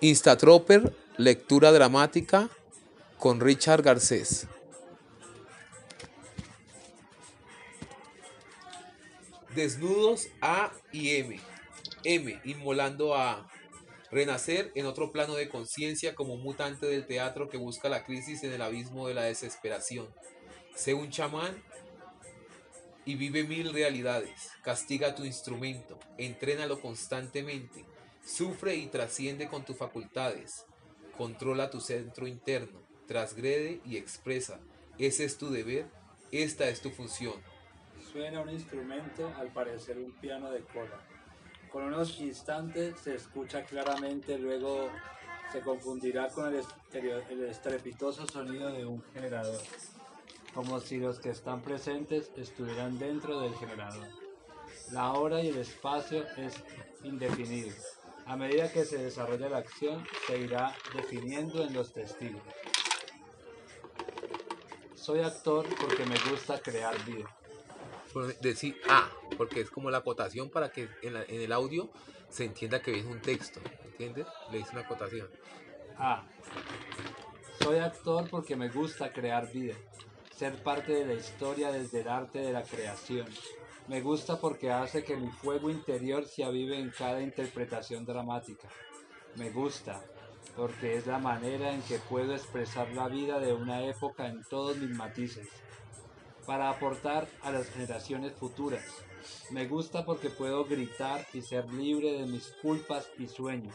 Instatroper, lectura dramática con Richard Garcés. Desnudos A y M. M, inmolando a Renacer en otro plano de conciencia como mutante del teatro que busca la crisis en el abismo de la desesperación. Sé un chamán y vive mil realidades. Castiga tu instrumento, entrénalo constantemente, sufre y trasciende con tus facultades. Controla tu centro interno, transgrede y expresa. Ese es tu deber, esta es tu función. Suena un instrumento, al parecer un piano de cola. Con unos instantes se escucha claramente, luego se confundirá con el, el estrepitoso sonido de un generador, como si los que están presentes estuvieran dentro del generador. La hora y el espacio es indefinido. A medida que se desarrolla la acción, se irá definiendo en los testigos. Soy actor porque me gusta crear vida decir A, porque es como la acotación para que en, el audio se entienda que viene un texto, ¿entiendes? Le dice una acotación. A. Soy actor porque me gusta crear vida, ser parte de la historia desde el arte de la creación. Me gusta porque hace que mi fuego interior se avive en cada interpretación dramática. Me gusta porque es la manera en que puedo expresar la vida de una época en todos mis matices para aportar a las generaciones futuras. Me gusta porque puedo gritar y ser libre de mis culpas y sueños,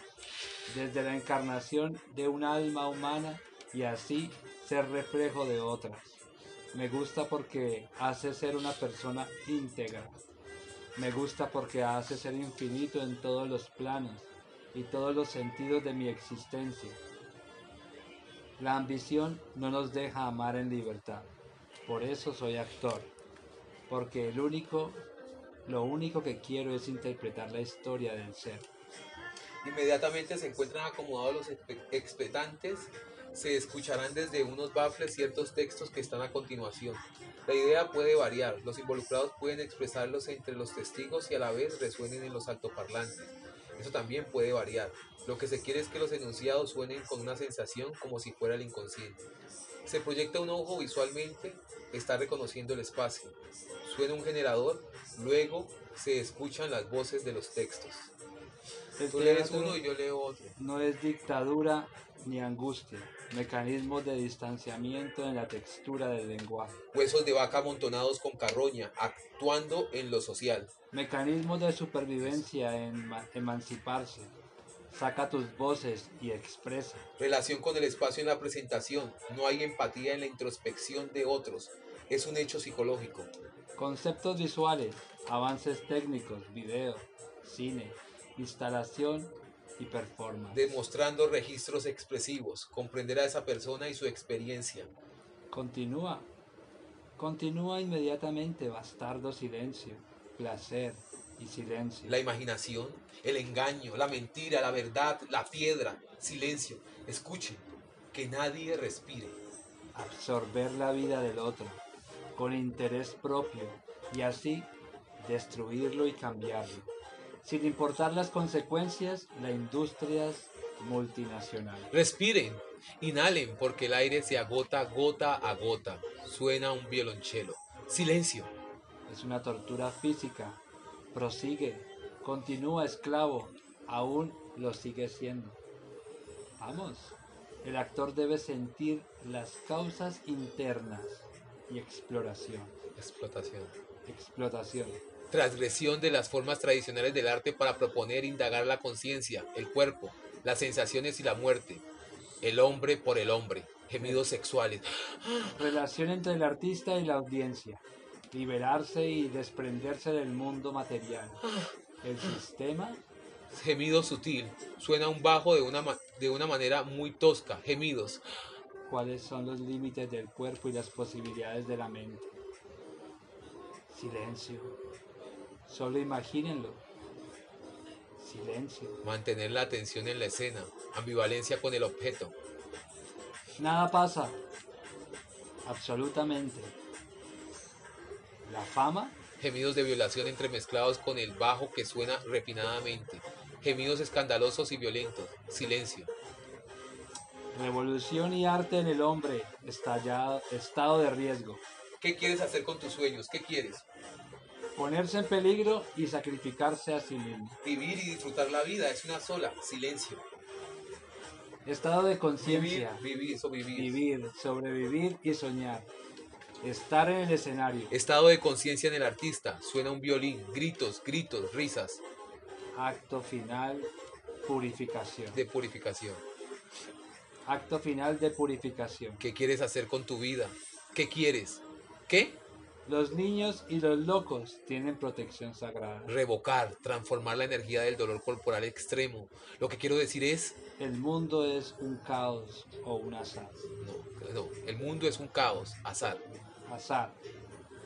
desde la encarnación de un alma humana y así ser reflejo de otras. Me gusta porque hace ser una persona íntegra. Me gusta porque hace ser infinito en todos los planos y todos los sentidos de mi existencia. La ambición no nos deja amar en libertad. Por eso soy actor. Porque el único, lo único que quiero es interpretar la historia del ser. Inmediatamente se encuentran acomodados los expectantes, se escucharán desde unos baffles ciertos textos que están a continuación. La idea puede variar, los involucrados pueden expresarlos entre los testigos y a la vez resuenen en los altoparlantes. Eso también puede variar. Lo que se quiere es que los enunciados suenen con una sensación como si fuera el inconsciente. Se proyecta un ojo visualmente, está reconociendo el espacio. Suena un generador, luego se escuchan las voces de los textos. Tú lees uno y yo leo otro. No es dictadura ni angustia, mecanismos de distanciamiento en la textura del lenguaje. Huesos de vaca amontonados con carroña, actuando en lo social. Mecanismos de supervivencia en emanciparse, Saca tus voces y expresa. Relación con el espacio en la presentación. No hay empatía en la introspección de otros. Es un hecho psicológico. Conceptos visuales, avances técnicos, video, cine, instalación y performance. Demostrando registros expresivos. Comprender a esa persona y su experiencia. Continúa. Continúa inmediatamente, bastardo silencio. Placer, silencio. La imaginación, el engaño, la mentira, la verdad, la piedra, silencio. Escuchen, que nadie respire. Absorber la vida del otro con interés propio y así destruirlo y cambiarlo. Sin importar las consecuencias, la industria multinacional. Respiren, inhalen porque el aire se agota gota a gota. Suena un violonchelo. Silencio. Es una tortura física prosigue, continúa esclavo, aún lo sigue siendo. Vamos, el actor debe sentir las causas internas y exploración. Explotación. Explotación. Transgresión de las formas tradicionales del arte para proponer indagar la conciencia, el cuerpo, las sensaciones y la muerte. El hombre por el hombre. Gemidos sexuales. Relación entre el artista y la audiencia liberarse y desprenderse del mundo material. El sistema... Gemido sutil. Suena un bajo de una, de una manera muy tosca. Gemidos. ¿Cuáles son los límites del cuerpo y las posibilidades de la mente? Silencio. Solo imagínenlo. Silencio. Mantener la atención en la escena. Ambivalencia con el objeto. Nada pasa. Absolutamente. La fama. Gemidos de violación entremezclados con el bajo que suena refinadamente. Gemidos escandalosos y violentos. Silencio. Revolución y arte en el hombre. Estallado, estado de riesgo. ¿Qué quieres hacer con tus sueños? ¿Qué quieres? Ponerse en peligro y sacrificarse a sí mismo. Vivir y disfrutar la vida es una sola. Silencio. Estado de conciencia. vivir, eso vivir. Vivir, sobrevivir y soñar. Estar en el escenario. Estado de conciencia en el artista. Suena un violín. Gritos, gritos, risas Acto final, purificación. de purificación. Acto final de purificación. ¿Qué quieres hacer con tu vida? ¿Qué quieres? ¿Qué? Los niños y los locos tienen protección sagrada. Revocar, transformar la energía del dolor corporal extremo. Lo que quiero decir es, El mundo es un caos o un azar. no, no, el mundo es un caos, azar, Azar.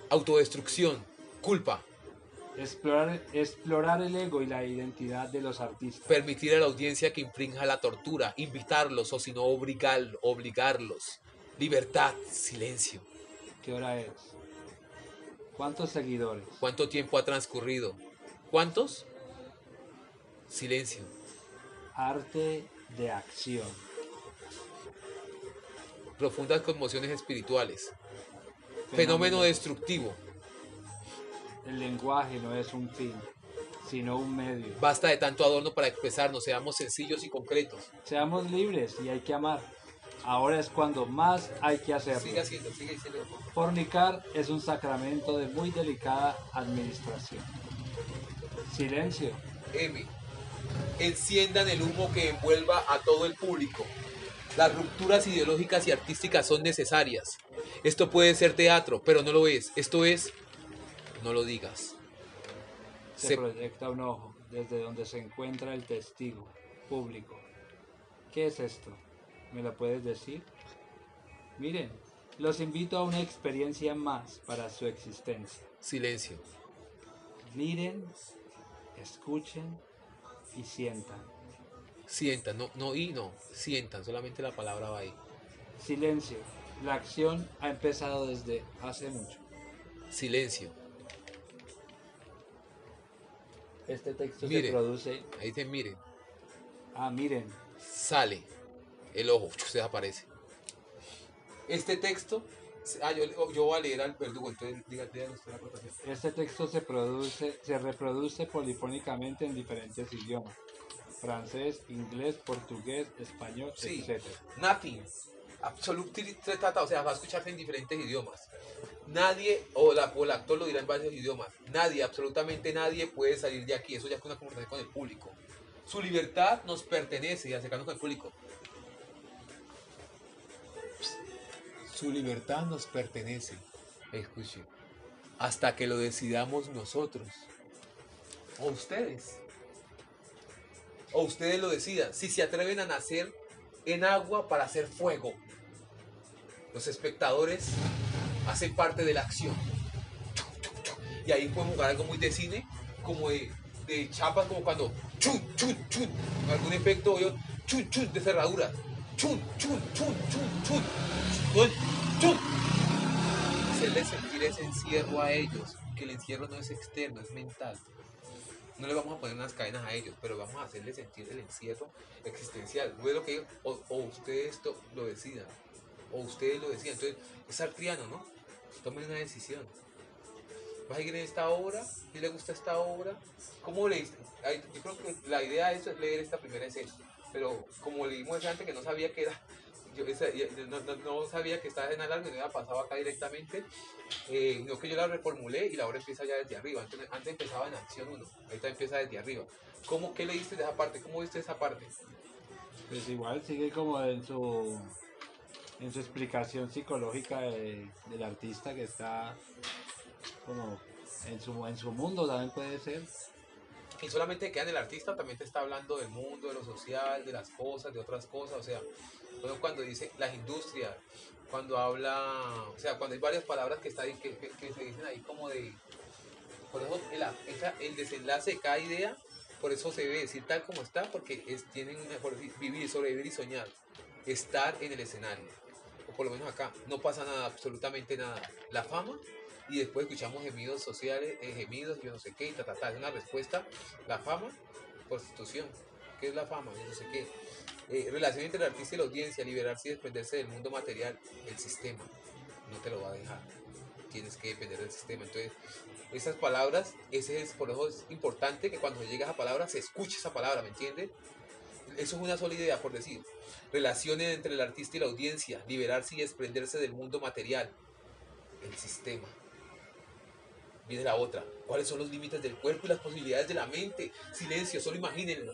autodestrucción, culpa, Explorar, explorar el ego y la identidad de los artistas. permitir a la audiencia que infrinja la tortura, invitarlos o si no obligar, obligarlos. Libertad, silencio. ¿Qué hora es? ¿Cuántos seguidores? ¿Cuánto tiempo ha transcurrido? ¿Cuántos? Silencio. Arte de acción. Profundas conmociones espirituales. Fenómeno destructivo. El lenguaje no es un fin, sino un medio. Basta de tanto adorno para expresarnos, seamos sencillos y concretos. Seamos libres y hay que amar. Ahora es cuando más hay que hacerlo. Sigue haciendo, sigue diciendo. Fornicar es un sacramento de muy delicada administración. Silencio. M. Enciendan el humo que envuelva a todo el público. Las rupturas ideológicas y artísticas son necesarias. Esto puede ser teatro, pero no lo es. Esto es... No lo digas. Se, Se- proyecta un ojo desde donde se encuentra el testigo público. ¿Qué es esto? ¿Me lo puedes decir? Miren, los invito a una experiencia más para su existencia. Silencio. Miren, escuchen y sientan. Sientan, no, no y no. Sientan, solamente la palabra va ahí. Silencio. La acción ha empezado desde hace mucho. Silencio. Este texto Miren. se produce... Ahí te miren. Ah, miren. Sale el ojo, se desaparece. Este texto, ah, yo, yo voy a leer al verdugo, entonces dígate. Este texto se produce, se reproduce polifónicamente en diferentes idiomas. Francés, inglés, portugués, español, Sí. etc. Nothing. Absolutely trata, o sea, va a escucharse en diferentes idiomas. Nadie, o, la, o el actor lo dirá en varios idiomas. Nadie, absolutamente nadie puede salir de aquí. Eso ya es una conversación con el público. Su libertad nos pertenece y acercarnos con el público. Su libertad nos pertenece. Escuche. Hasta que lo decidamos nosotros. O ustedes. O ustedes lo decidan. Si se atreven a nacer en agua para hacer fuego. Los espectadores hacen parte de la acción. Y ahí podemos jugar algo muy de cine, como de, de chapas, como cuando chun, chun, chun, algún efecto yo, chun, de cerradura. Chun, chun, chun. Chun, chun. Hacerles sentir ese encierro a ellos, que el encierro no es externo, es mental. No le vamos a poner unas cadenas a ellos, pero vamos a hacerles sentir el encierro existencial. Luego que o, o ustedes to- lo decidan, o ustedes lo decidan. Entonces, es sartriano, ¿no? Tomen una decisión. ¿Vas a ir en esta obra? ¿Si le gusta esta obra? ¿Cómo leíste? Yo creo que la idea de eso es leer esta primera escena. Pero como leímos antes que no sabía que era, no, sabía que estaba en alarma no había pasado acá directamente, eh, no que yo la reformulé y la obra empieza ya desde arriba. Antes, antes empezaba en acción 1, ahorita empieza desde arriba. ¿Cómo, ¿Qué leíste de esa parte? ¿Cómo viste esa parte? Pues igual sigue como en su en su explicación psicológica de- del artista que está como en su, en su mundo también puede ser. Y solamente queda en el artista, también te está hablando del mundo, de lo social, de las cosas, de otras cosas. O sea, cuando dice las industrias, cuando habla, o sea, cuando hay varias palabras que, está ahí, que, que- que se dicen ahí como de. Por eso el, el desenlace de cada idea, por eso se debe decir tal como está, porque es, tienen decir, vivir, sobrevivir y soñar. Estar en el escenario. O por lo menos acá, no pasa nada, absolutamente nada. La fama y después escuchamos gemidos sociales, eh, gemidos, yo no sé qué, y ta, ta, ta, es una respuesta, la fama, prostitución. ¿Qué es la fama? No sé qué. Eh, relación entre el artista y la audiencia, liberarse y desprenderse del mundo material, el sistema no te lo va a dejar. Tienes que depender del sistema. Entonces, esas palabras, ese es, por eso es importante que cuando llegue esa palabra se escuche esa palabra, ¿me entiendes? Eso es una sola idea, por decir. Relaciones entre el artista y la audiencia, liberarse y desprenderse del mundo material, el sistema. Viene la otra. ¿Cuáles son los límites del cuerpo y las posibilidades de la mente? Silencio, solo imagínenlo.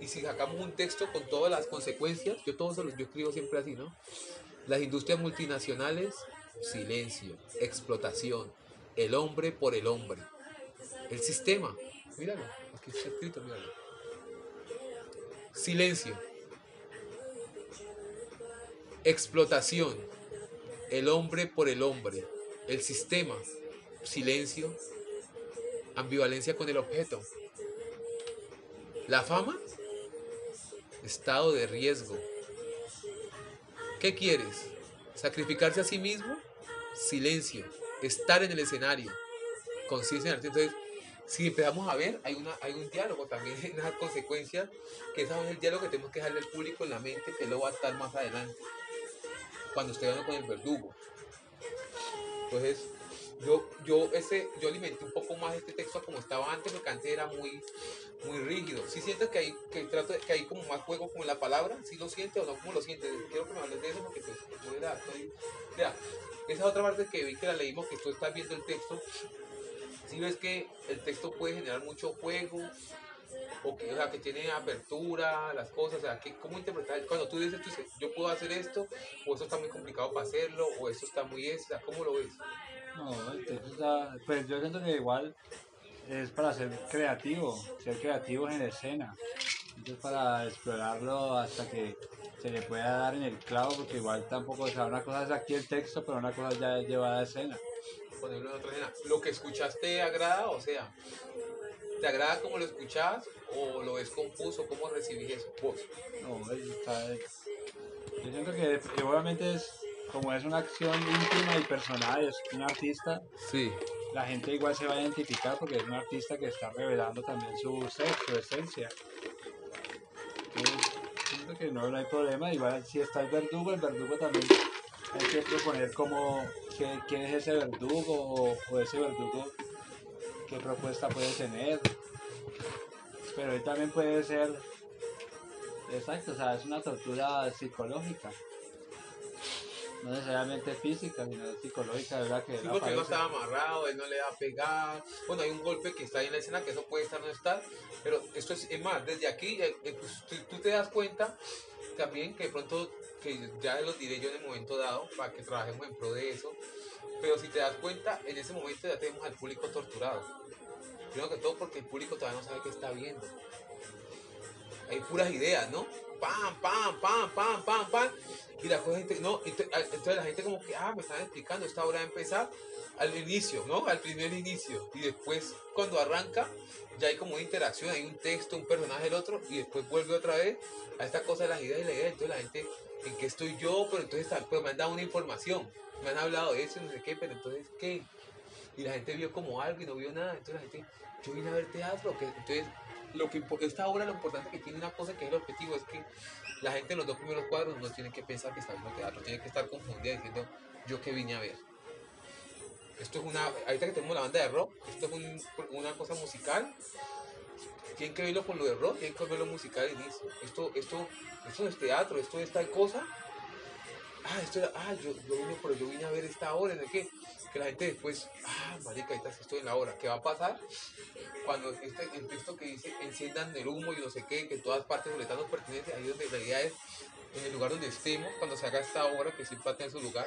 Y si sacamos un texto con todas las consecuencias, yo todos los yo escribo siempre así, ¿no? Las industrias multinacionales, silencio, explotación, el hombre por el hombre. El sistema, míralo, aquí está escrito, míralo. Silencio. Explotación, el hombre por el hombre. El sistema, silencio, ambivalencia con el objeto. La fama, estado de riesgo. ¿Qué quieres? ¿Sacrificarse a sí mismo? Silencio. Estar en el escenario. Conciencia en Entonces, si empezamos a ver, hay, una, hay un diálogo también, hay una consecuencia, que ese es el diálogo que tenemos que dejarle al público en la mente, que lo va a estar más adelante, cuando esté hablando con el verdugo. Entonces, yo, yo, ese, yo alimenté un poco más este texto como estaba antes, porque antes era muy, muy rígido. Si sientes que hay, que trato que hay como más juego con la palabra, si lo sientes o no, ¿cómo lo sientes? Quiero que me hables de eso porque pues, mira, estoy, mira, esa otra parte que vi que la leímos, que tú estás viendo el texto, si ves que el texto puede generar mucho juego, o que, o sea, que tiene apertura, las cosas, o sea, que, ¿cómo interpretar? Cuando tú dices, tú dices, yo puedo hacer esto, o esto está muy complicado para hacerlo, o esto está muy esa, ¿cómo lo ves? No, está, pues yo siento que igual es para ser creativo, ser creativos en escena. Entonces para explorarlo hasta que se le pueda dar en el clavo, porque igual tampoco, o sea, una cosa es aquí el texto, pero una cosa ya es llevada a escena. Ponerlo en otra escena. ¿Lo que escuchaste agrada? O sea, ¿te agrada como lo escuchas o lo ves confuso? ¿Cómo recibís eso? Vos. No, está, yo siento que obviamente es como es una acción íntima y personal, es un artista, sí. la gente igual se va a identificar porque es un artista que está revelando también su su esencia. Entonces, siento que no, hay problema, igual si está el verdugo, el verdugo también hay que proponer como quién es ese verdugo o, ese verdugo qué propuesta puede tener. Pero él también puede ser, exacto, o sea, es una tortura psicológica no necesariamente física, sino psicológica, ¿verdad? Que sí, porque no está amarrado, él no le va a pegar. Bueno, hay un golpe que está ahí en la escena, que eso puede estar o no estar, pero esto es, es más, desde aquí, eh, eh, pues, tú, te das cuenta también que de pronto, que ya lo diré yo en el momento dado, para que trabajemos en pro de eso, pero si te das cuenta, en ese momento ya tenemos al público torturado. Primero que todo porque el público todavía no sabe qué está viendo. Hay puras ideas, ¿no? Pam, pam, pam, pam, pam, pam y la gente, no, entonces la gente como que, ah, me están explicando, esta hora de empezar al inicio, ¿no? Al primer inicio. Y después, cuando arranca, ya hay como una interacción, hay un texto, un personaje, el otro, y después vuelve otra vez a esta cosa de las ideas y la idea. Entonces la gente, ¿en qué estoy yo? Pero entonces pues me han dado una información, me han hablado de eso, no sé qué, pero entonces, ¿qué? Y la gente vio como algo y no vio nada. Entonces la gente, yo vine a ver teatro. Que, entonces, lo que esta obra lo importante que tiene una cosa que es el objetivo es que la gente en los dos primeros cuadros no tiene que pensar que está viendo teatro, tiene que estar confundida diciendo yo que vine a ver. Esto es una, ahorita que tenemos la banda de rock, esto es una cosa musical. Tienen que verlo con lo de rock, tienen que verlo musical al inicio. Esto, esto, esto es teatro, esto es tal cosa. Ah, esto era, ah, yo, yo vine, pero yo vine a ver esta obra, ¿de qué? Que la gente después, ah, marica, ahorita estoy en la obra. ¿Qué va a pasar? cuando este, el texto que dice enciendan el humo y no sé qué, que en todas partes donde están los pertinentes, ahí donde en realidad es en el lugar donde estemos, cuando se haga esta obra, que siempre en su lugar,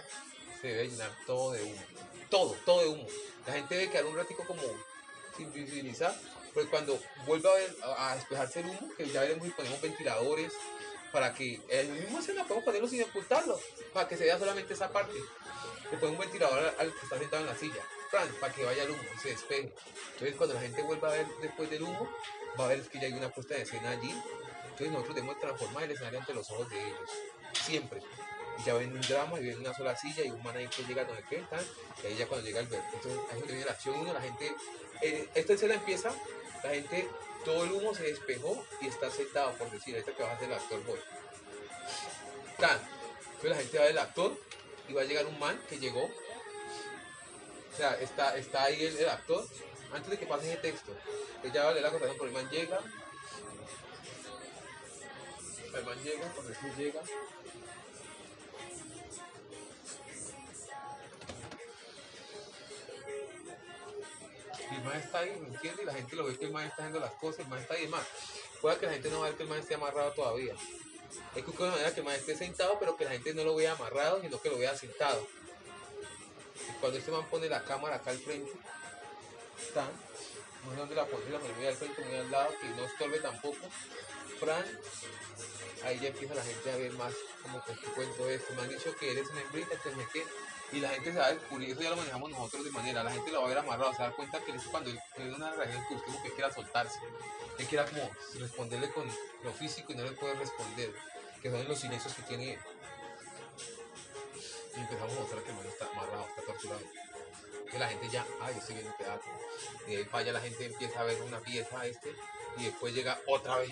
se debe llenar todo de humo. Todo, todo de humo. La gente debe quedar un ratico como sin visibilizar, porque cuando vuelva a, ver, a, despejarse el humo, que ya veremos y ponemos ventiladores, para que el mismo escena podemos ponerlo sin ocultarlo, para que se vea solamente esa parte. Le ponemos un ventilador al que está sentado en la silla para que vaya el humo y se despegue. Entonces cuando la gente vuelva a ver después del humo, va a ver que ya hay una puesta de escena allí. Entonces nosotros debemos transformar el escenario ante los ojos de ellos. Siempre. ya ven un drama y ven una sola silla y un man ahí que llega qué, tal, y ahí ya cuando llega el ver, entonces ahí es donde viene la acción uno, la gente, eh, esta escena empieza, la gente, todo el humo se despejó y está sentado, por decir, ahorita que va a ser el actor. Tan, entonces la gente va a ver el actor y va a llegar un man que llegó, o sea, está, está ahí el, actor, antes de que pase ese texto, entonces ya vale la conversación, pero el man llega, el man llega, por decir llega, el man está ahí, ¿me entiendes? Y la gente lo ve que el man está haciendo las cosas, el man está ahí, más, puede que la gente no vea que el man esté amarrado todavía. Es que una manera que el man esté sentado, pero que la gente no lo vea amarrado, sino que lo vea sentado. Y cuando este man pone la cámara acá al frente, está, dónde la pone, la pone muy al frente, muy al lado, que no estorbe tampoco. Fran, ahí ya empieza la gente a ver más como que qué cuento esto. Me han dicho que eres una hembrita, que me qué. Y la gente se va a descubrir, eso ya lo manejamos nosotros de manera, la gente lo va a ver amarrado, se va a dar cuenta que es cuando tiene una reacción que usted como que quiera soltarse. Él quiera como responderle con lo físico y no le puede responder, que son los silencios que tiene. Y empezamos a mostrar que el man está amarrado, está torturado. Que la gente ya, ay, estoy viendo teatro. Y ahí allá la gente empieza a ver una pieza este y después llega otra vez.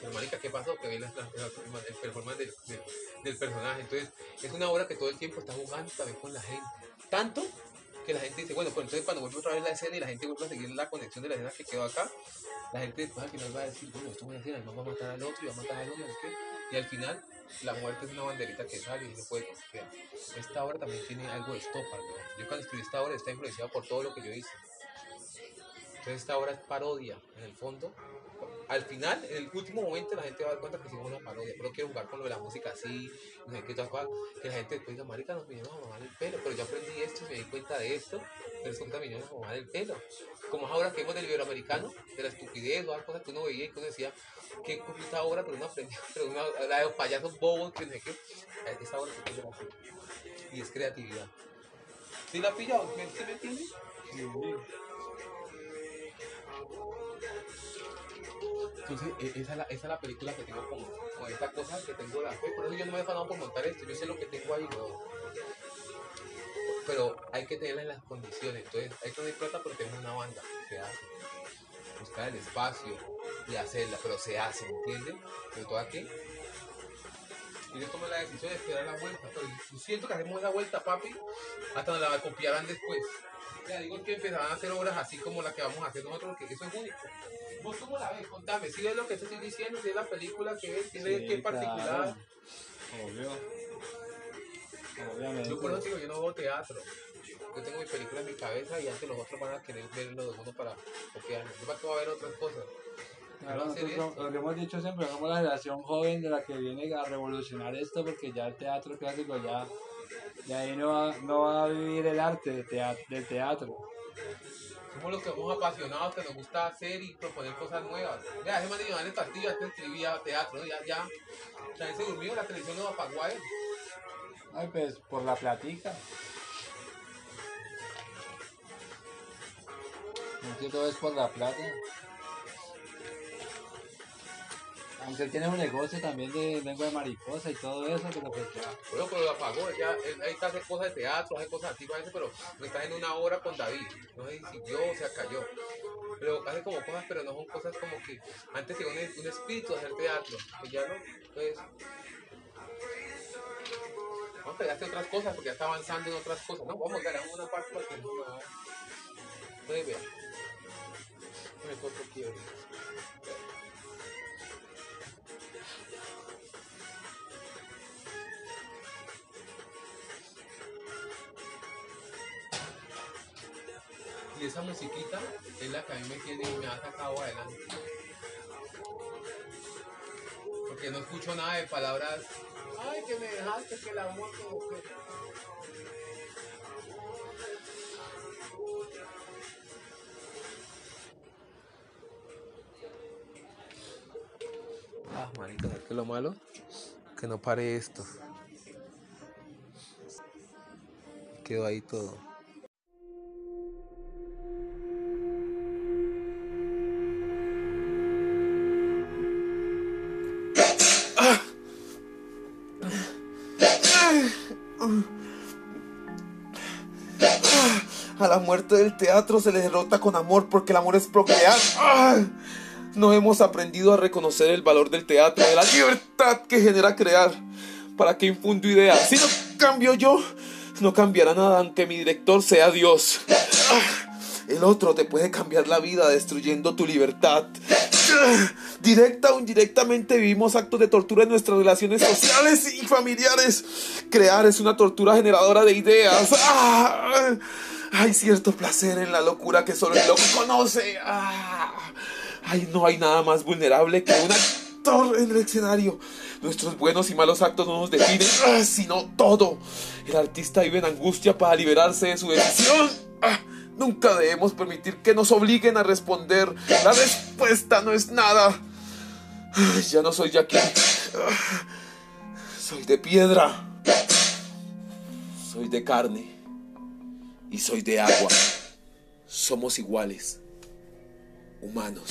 Pero ¿qué pasó? Que ve la- la- la- el performance del personaje. Entonces, es una obra que todo el tiempo está jugando también con la gente. Tanto que la gente dice, bueno, pues entonces cuando vuelve otra vez la escena y la gente vuelve a seguir la conexión de la escena que quedó acá, la gente después al final va a decir, bueno, esto voy a decir, el man va a matar al otro y va a matar al otro. Y al final, la muerte es una banderita que sale y no puede confiar. Esta obra también tiene algo de estopa, ¿no? Yo cuando escribí esta obra está influenciada por todo lo que yo hice. Entonces esta obra es parodia, en el fondo. Al final, en el último momento, la gente va a dar cuenta que hicimos una parodia. Pero quiero jugar con lo de la música así, no sé qué tal cual. Que la gente después diga, marica, nos vinieron a mamar el pelo. Pero yo aprendí esto y me di cuenta de esto. Pero resulta que vinieron a mamar el pelo. Como es ahora que hemos del iberoamericano, de la estupidez, o las cosas que uno veía y que uno decía, qué completa obra, pero uno aprendió. Pero la de los payasos bobos, que no sé qué. Esa obra se puede hacer. Y es creatividad. ¿Sí la pilla? ¿Me, ¿sí me entiendes? Entonces, e- esa es, la, esa es la película que tengo como, con esta cosa que tengo la fe. Por eso yo no me he afanado por montar esto. Yo sé lo que tengo ahí. Pero hay que tenerla en las condiciones. Entonces, hay que tener plata, pero tenemos una banda. Se hace. Buscar el espacio y hacerla, pero se hace, ¿me entiendes? Pero todo aquí. Y yo tomé la decisión de esperar la vuelta. Pero siento que hacemos la vuelta, papi, hasta donde la copiarán después. Ya digo que empezarán a hacer obras así como la que vamos a hacer nosotros, que eso es único. ¿Vos cómo la ves? Contame, si ves lo que te estoy diciendo, si es la película que ves, Sí, qué particular. Obvio. Obviamente. Yo por eso digo, yo no veo teatro. Yo tengo mi película en mi cabeza y antes los otros van a querer ver lo de uno para copiarlo. Yo para qué va a ver otras cosas. Claro, nosotros lo que hemos dicho siempre, somos la generación joven de la que viene a revolucionar esto porque ya el teatro clásico ya, ya ahí no va, no va a vivir el arte de tea- del teatro. Somos los que somos apasionados, que nos gusta hacer y proponer cosas nuevas. Ya, ese man de Giovanni Castillo antes escribía teatro, ¿no? ya, ya. También se durmió, la televisión no apagó a él. Ay, pues por la platica. No es por la plata. Aunque él tiene un negocio también de lengua de mariposa y todo eso, pero pues ya. Bueno, pero lo apagó, ya, él, ahí está hace cosas de teatro, hace cosas antiguas, a veces, pero no está en una obra con David. No sé si o se cayó. Pero hace como cosas, pero no son cosas como que antes tenía un, espíritu de hacer teatro, que ya no. Entonces, vamos a pegarse otras cosas porque ya está avanzando en otras cosas. No, vamos a ganar una parte para que no. Entonces, vea. Me corto aquí ahorita. Y esa musiquita es la que a mí me tiene y me ha sacado adelante. Porque no escucho nada de palabras. Ay, que me dejaste, que el amor como que. Ah, marica, ¿sabes qué es lo malo? Que no pare esto. Quedó ahí todo. A la muerte del teatro se le derrota con amor porque el amor es procrear. Ah. No hemos aprendido a reconocer el valor del teatro, de la libertad que genera crear. ¿Para qué infundo ideas? Si no cambio yo, no cambiará nada aunque mi director sea Dios. Ah. El otro te puede cambiar la vida destruyendo tu libertad. Directa o indirectamente vivimos actos de tortura en nuestras relaciones sociales y familiares. Crear es una tortura generadora de ideas. ¡Ah! Hay cierto placer en la locura que solo el loco conoce. ¡Ah! Ay, no hay nada más vulnerable que un actor en el escenario. Nuestros buenos y malos actos no nos definen, ¡ah! sino todo. El artista vive en angustia para liberarse de su decisión. Nunca debemos permitir que nos obliguen a responder. La respuesta no es nada. Ya no soy Jackie. Soy de piedra. Soy de carne. Y soy de agua. Somos iguales. Humanos.